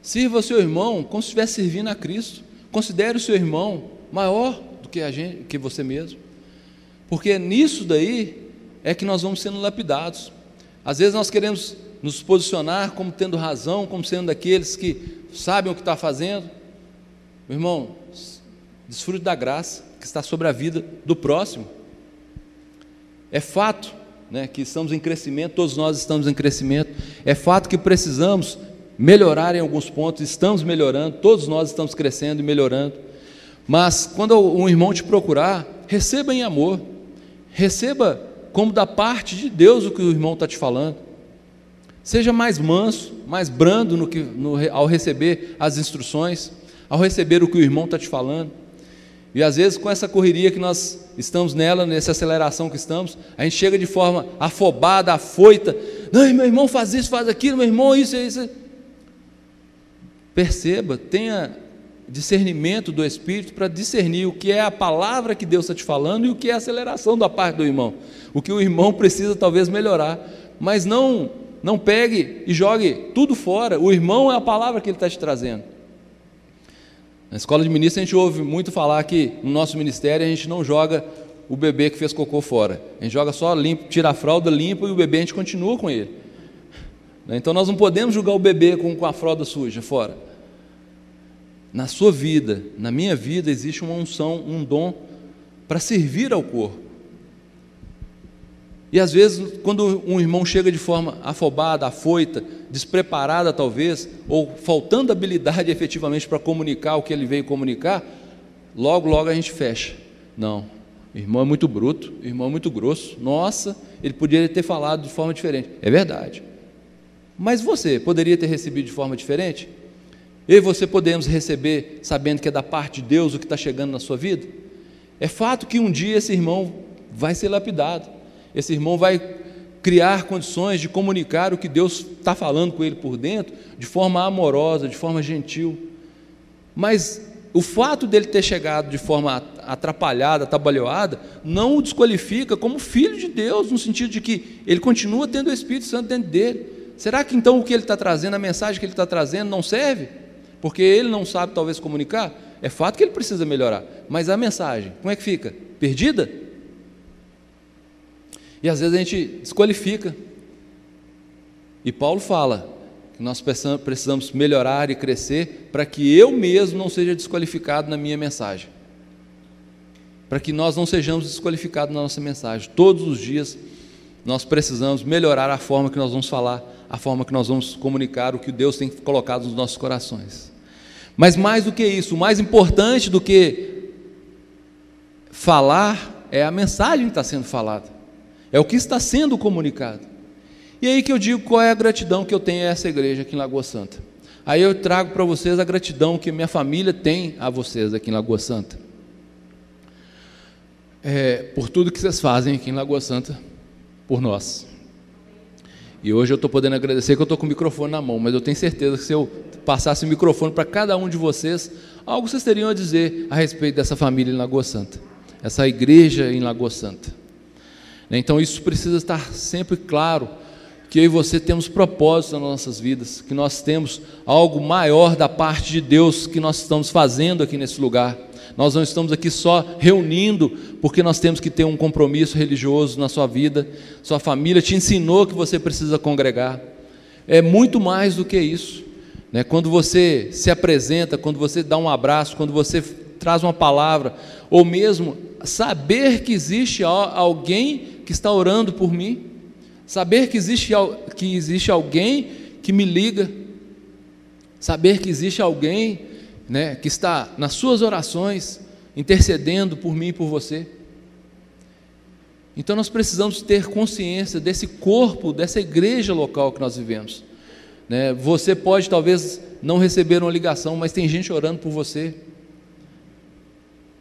Sirva ao seu irmão como se estivesse servindo a Cristo. Considere o seu irmão maior do que, a gente, que você mesmo. Porque nisso daí é que nós vamos sendo lapidados. Às vezes nós queremos nos posicionar como tendo razão, como sendo daqueles que sabem o que está fazendo. Meu irmão, desfrute da graça que está sobre a vida do próximo. É fato né, que estamos em crescimento, todos nós estamos em crescimento. É fato que precisamos melhorar em alguns pontos, estamos melhorando, todos nós estamos crescendo e melhorando. Mas quando um irmão te procurar, receba em amor, receba como da parte de Deus o que o irmão está te falando. Seja mais manso, mais brando no que, no, ao receber as instruções, ao receber o que o irmão está te falando. E às vezes, com essa correria que nós estamos nela, nessa aceleração que estamos, a gente chega de forma afobada, afoita. Não, meu irmão faz isso, faz aquilo, meu irmão, isso, isso. Perceba, tenha discernimento do Espírito para discernir o que é a palavra que Deus está te falando e o que é a aceleração da parte do irmão. O que o irmão precisa talvez melhorar. Mas não, não pegue e jogue tudo fora. O irmão é a palavra que ele está te trazendo. Na escola de ministro a gente ouve muito falar que no nosso ministério a gente não joga o bebê que fez cocô fora. A gente joga só limpo, tira a fralda, limpa e o bebê a gente continua com ele. Né? Então nós não podemos julgar o bebê com, com a fralda suja fora. Na sua vida, na minha vida, existe uma unção, um dom para servir ao corpo. E às vezes, quando um irmão chega de forma afobada, afoita, despreparada talvez, ou faltando habilidade efetivamente para comunicar o que ele veio comunicar, logo, logo a gente fecha. Não, o irmão é muito bruto, o irmão é muito grosso. Nossa, ele poderia ter falado de forma diferente. É verdade. Mas você poderia ter recebido de forma diferente? Eu e você podemos receber sabendo que é da parte de Deus o que está chegando na sua vida? É fato que um dia esse irmão vai ser lapidado esse irmão vai criar condições de comunicar o que Deus está falando com ele por dentro, de forma amorosa, de forma gentil. Mas o fato dele ter chegado de forma atrapalhada, atabalhoada, não o desqualifica como filho de Deus, no sentido de que ele continua tendo o Espírito Santo dentro dele. Será que então o que ele está trazendo, a mensagem que ele está trazendo, não serve? Porque ele não sabe talvez comunicar? É fato que ele precisa melhorar. Mas a mensagem, como é que fica? Perdida? E às vezes a gente desqualifica. E Paulo fala, nós precisamos melhorar e crescer para que eu mesmo não seja desqualificado na minha mensagem. Para que nós não sejamos desqualificados na nossa mensagem. Todos os dias nós precisamos melhorar a forma que nós vamos falar, a forma que nós vamos comunicar o que Deus tem colocado nos nossos corações. Mas mais do que isso, o mais importante do que falar é a mensagem que está sendo falada, é o que está sendo comunicado. E aí que eu digo qual é a gratidão que eu tenho a essa igreja aqui em Lagoa Santa. Aí eu trago para vocês a gratidão que minha família tem a vocês aqui em Lagoa Santa. É, por tudo que vocês fazem aqui em Lagoa Santa por nós. E hoje eu estou podendo agradecer que eu estou com o microfone na mão, mas eu tenho certeza que se eu passasse o microfone para cada um de vocês, algo vocês teriam a dizer a respeito dessa família em Lagoa Santa, essa igreja em Lagoa Santa. Então isso precisa estar sempre claro que eu e você temos propósitos nas nossas vidas, que nós temos algo maior da parte de Deus que nós estamos fazendo aqui nesse lugar. Nós não estamos aqui só reunindo porque nós temos que ter um compromisso religioso na sua vida. Sua família te ensinou que você precisa congregar. É muito mais do que isso. Né? Quando você se apresenta, quando você dá um abraço, quando você traz uma palavra, ou mesmo saber que existe alguém que está orando por mim, saber que existe, que existe alguém que me liga, saber que existe alguém né, que está nas suas orações intercedendo por mim e por você. Então nós precisamos ter consciência desse corpo, dessa igreja local que nós vivemos. Né? Você pode talvez não receber uma ligação, mas tem gente orando por você.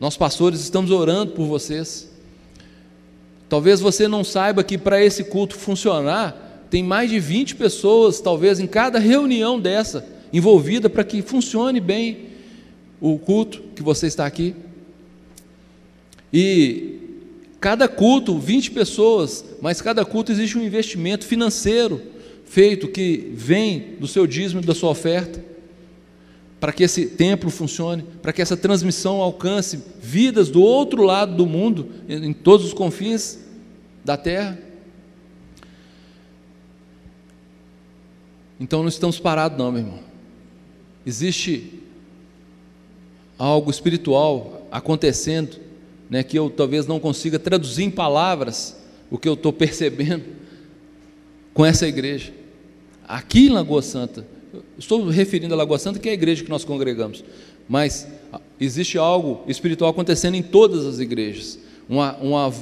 Nós pastores estamos orando por vocês. Talvez você não saiba que para esse culto funcionar, tem mais de 20 pessoas, talvez em cada reunião dessa, envolvida para que funcione bem o culto que você está aqui. E cada culto, 20 pessoas, mas cada culto existe um investimento financeiro feito que vem do seu dízimo e da sua oferta, para que esse templo funcione, para que essa transmissão alcance vidas do outro lado do mundo, em todos os confins da terra. Então não estamos parados, não, meu irmão. Existe algo espiritual acontecendo, né, que eu talvez não consiga traduzir em palavras o que eu estou percebendo com essa igreja. Aqui em Lagoa Santa, estou referindo a Lagoa Santa, que é a igreja que nós congregamos, mas existe algo espiritual acontecendo em todas as igrejas, uma, uma,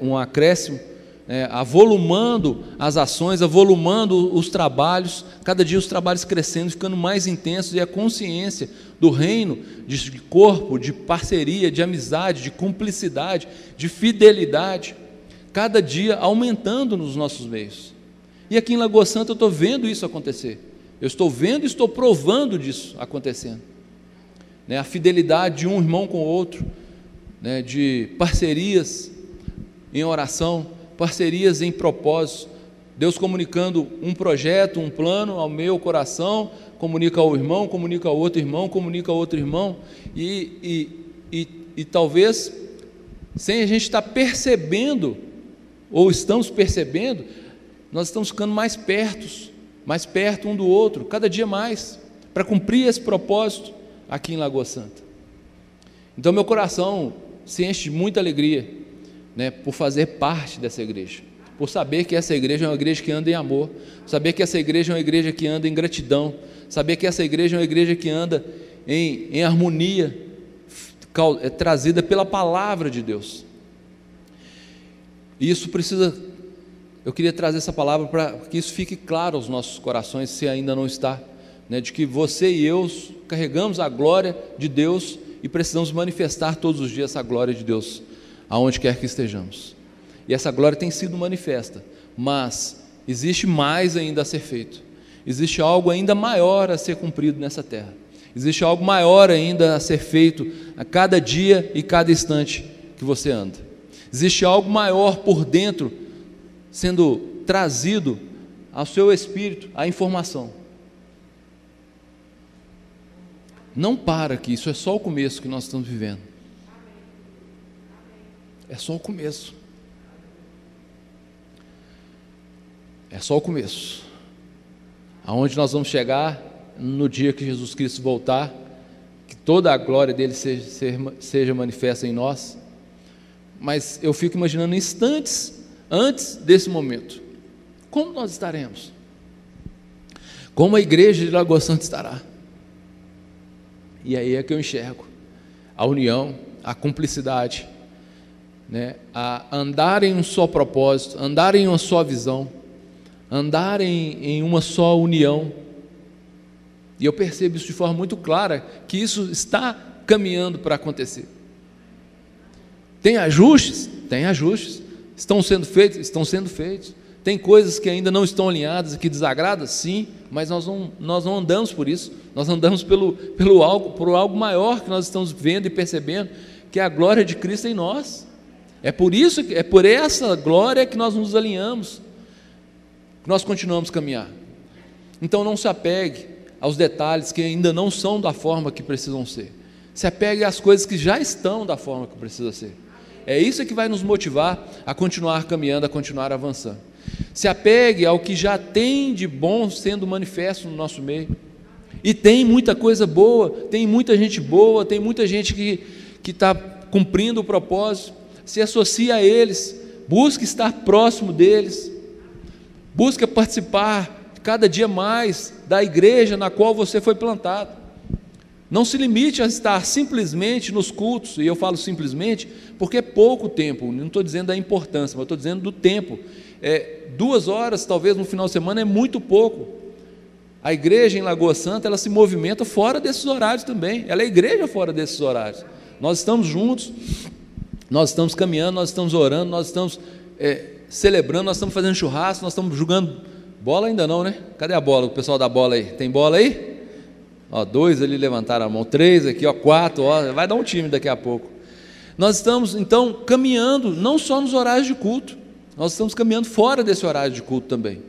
um acréscimo é, avolumando as ações, avolumando os trabalhos, cada dia os trabalhos crescendo, ficando mais intensos, e a consciência do reino de corpo, de parceria, de amizade, de cumplicidade, de fidelidade, cada dia aumentando nos nossos meios. E aqui em Lagoa Santa eu estou vendo isso acontecer, eu estou vendo e estou provando disso acontecendo. Né, a fidelidade de um irmão com o outro, né, de parcerias em oração, parcerias em propósitos. Deus comunicando um projeto, um plano ao meu coração, comunica ao irmão, comunica ao outro irmão, comunica ao outro irmão, e, e, e, e talvez, sem a gente estar percebendo, ou estamos percebendo, nós estamos ficando mais perto, mais perto um do outro, cada dia mais, para cumprir esse propósito aqui em Lagoa Santa. Então, meu coração se enche de muita alegria né, por fazer parte dessa igreja, por saber que essa igreja é uma igreja que anda em amor, saber que essa igreja é uma igreja que anda em gratidão, saber que essa igreja é uma igreja que anda em, em harmonia, é trazida pela palavra de Deus. Isso precisa, eu queria trazer essa palavra para que isso fique claro aos nossos corações, se ainda não está, né, de que você e eu carregamos a glória de Deus e precisamos manifestar todos os dias essa glória de Deus aonde quer que estejamos. E essa glória tem sido manifesta, mas existe mais ainda a ser feito. Existe algo ainda maior a ser cumprido nessa terra. Existe algo maior ainda a ser feito a cada dia e cada instante que você anda. Existe algo maior por dentro sendo trazido ao seu espírito, a informação. Não para aqui, isso é só o começo que nós estamos vivendo. É só o começo. É só o começo. aonde nós vamos chegar no dia que Jesus Cristo voltar, que toda a glória dele seja, seja manifesta em nós. Mas eu fico imaginando instantes antes desse momento. Como nós estaremos? Como a igreja de Lagoa Santa estará? E aí é que eu enxergo a união, a cumplicidade, né? a andar em um só propósito, andar em uma só visão, andar em, em uma só união. E eu percebo isso de forma muito clara, que isso está caminhando para acontecer. Tem ajustes? Tem ajustes. Estão sendo feitos? Estão sendo feitos. Tem coisas que ainda não estão alinhadas, que desagradam? Sim, mas nós não, nós não andamos por isso. Nós andamos pelo, pelo algo, por algo maior que nós estamos vendo e percebendo, que é a glória de Cristo em nós. É por isso, é por essa glória que nós nos alinhamos, que nós continuamos a caminhar. Então não se apegue aos detalhes que ainda não são da forma que precisam ser. Se apegue às coisas que já estão da forma que precisa ser. É isso que vai nos motivar a continuar caminhando, a continuar avançando. Se apegue ao que já tem de bom sendo manifesto no nosso meio. E tem muita coisa boa, tem muita gente boa, tem muita gente que está cumprindo o propósito. Se associe a eles, busque estar próximo deles, busque participar cada dia mais da igreja na qual você foi plantado. Não se limite a estar simplesmente nos cultos, e eu falo simplesmente porque é pouco tempo, não estou dizendo da importância, mas estou dizendo do tempo é, duas horas, talvez no final de semana, é muito pouco. A igreja em Lagoa Santa, ela se movimenta fora desses horários também. Ela é igreja fora desses horários. Nós estamos juntos, nós estamos caminhando, nós estamos orando, nós estamos é, celebrando, nós estamos fazendo churrasco, nós estamos jogando bola ainda não, né? Cadê a bola? O pessoal da bola aí. Tem bola aí? Ó, dois ali levantaram a mão, três aqui, ó, quatro, ó, vai dar um time daqui a pouco. Nós estamos então caminhando, não só nos horários de culto, nós estamos caminhando fora desse horário de culto também.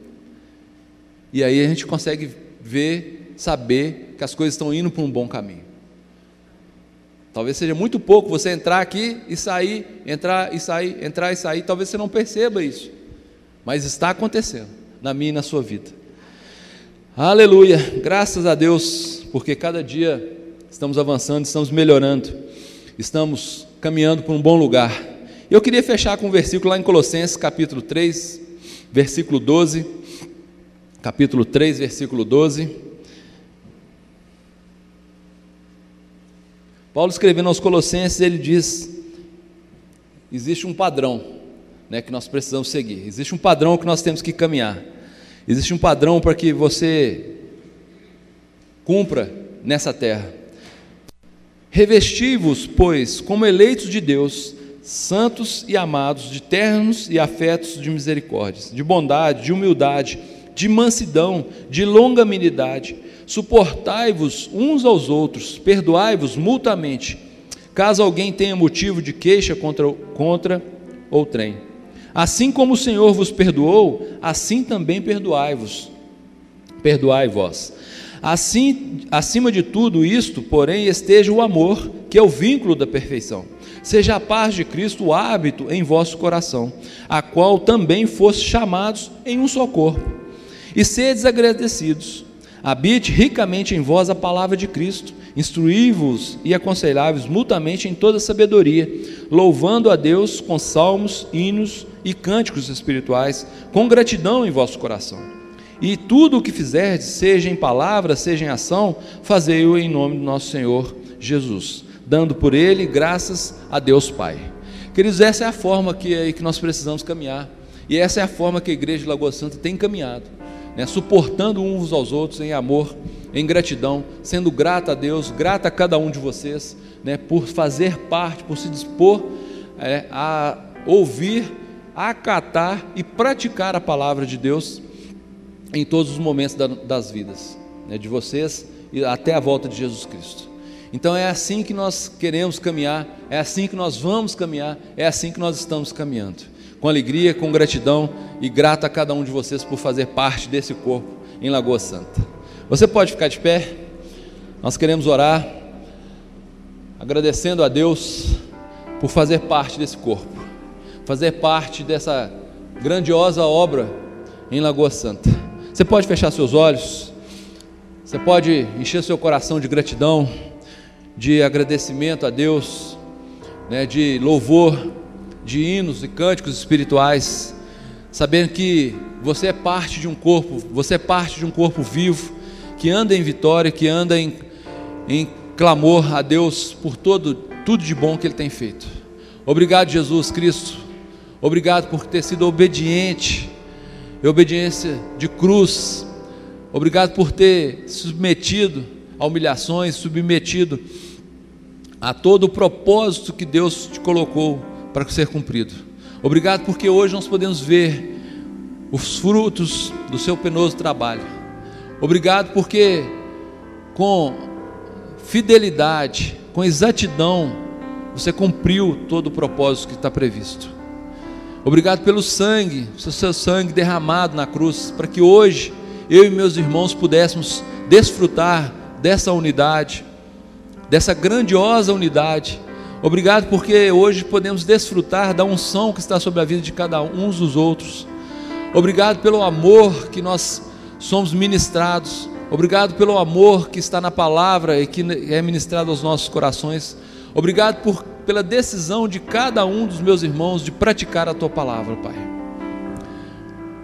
E aí a gente consegue ver, saber que as coisas estão indo para um bom caminho. Talvez seja muito pouco você entrar aqui e sair, entrar e sair, entrar e sair, talvez você não perceba isso. Mas está acontecendo na minha e na sua vida. Aleluia! Graças a Deus, porque cada dia estamos avançando, estamos melhorando, estamos caminhando para um bom lugar. Eu queria fechar com um versículo lá em Colossenses, capítulo 3, versículo 12. Capítulo 3, versículo 12. Paulo escrevendo aos Colossenses, ele diz: existe um padrão né, que nós precisamos seguir, existe um padrão que nós temos que caminhar, existe um padrão para que você cumpra nessa terra. Revesti-vos, pois, como eleitos de Deus, santos e amados, de ternos e afetos de misericórdias, de bondade, de humildade, de mansidão, de longanimidade. Suportai-vos uns aos outros, perdoai-vos mutuamente, caso alguém tenha motivo de queixa contra, contra outrem. Assim como o Senhor vos perdoou, assim também perdoai-vos. Perdoai vós. Assim, acima de tudo isto, porém, esteja o amor, que é o vínculo da perfeição seja a paz de Cristo o hábito em vosso coração, a qual também foste chamados em um só corpo. E sedes agradecidos. Habite ricamente em vós a palavra de Cristo, instruí-vos e aconselhai-vos mutuamente em toda sabedoria, louvando a Deus com salmos, hinos e cânticos espirituais, com gratidão em vosso coração. E tudo o que fizerdes, seja em palavra, seja em ação, fazei-o em nome do nosso Senhor Jesus dando por ele graças a Deus Pai. Queridos, essa é a forma que, que nós precisamos caminhar, e essa é a forma que a igreja de Lagoa Santa tem caminhado, né, suportando uns aos outros em amor, em gratidão, sendo grata a Deus, grata a cada um de vocês, né, por fazer parte, por se dispor é, a ouvir, a acatar e praticar a palavra de Deus em todos os momentos da, das vidas né, de vocês e até a volta de Jesus Cristo. Então é assim que nós queremos caminhar, é assim que nós vamos caminhar, é assim que nós estamos caminhando. Com alegria, com gratidão e grato a cada um de vocês por fazer parte desse corpo em Lagoa Santa. Você pode ficar de pé? Nós queremos orar, agradecendo a Deus por fazer parte desse corpo, fazer parte dessa grandiosa obra em Lagoa Santa. Você pode fechar seus olhos, você pode encher seu coração de gratidão, de agradecimento a Deus, né, de louvor, de hinos e cânticos espirituais, sabendo que você é parte de um corpo, você é parte de um corpo vivo, que anda em vitória, que anda em, em clamor a Deus por todo, tudo de bom que Ele tem feito. Obrigado, Jesus Cristo. Obrigado por ter sido obediente e obediência de cruz. Obrigado por ter submetido a humilhações, submetido a todo o propósito que Deus te colocou para ser cumprido. Obrigado porque hoje nós podemos ver os frutos do seu penoso trabalho. Obrigado porque com fidelidade, com exatidão, você cumpriu todo o propósito que está previsto. Obrigado pelo sangue, o seu sangue derramado na cruz, para que hoje eu e meus irmãos pudéssemos desfrutar dessa unidade, dessa grandiosa unidade. Obrigado porque hoje podemos desfrutar da unção que está sobre a vida de cada um dos outros. Obrigado pelo amor que nós somos ministrados. Obrigado pelo amor que está na palavra e que é ministrado aos nossos corações. Obrigado por, pela decisão de cada um dos meus irmãos de praticar a tua palavra, Pai.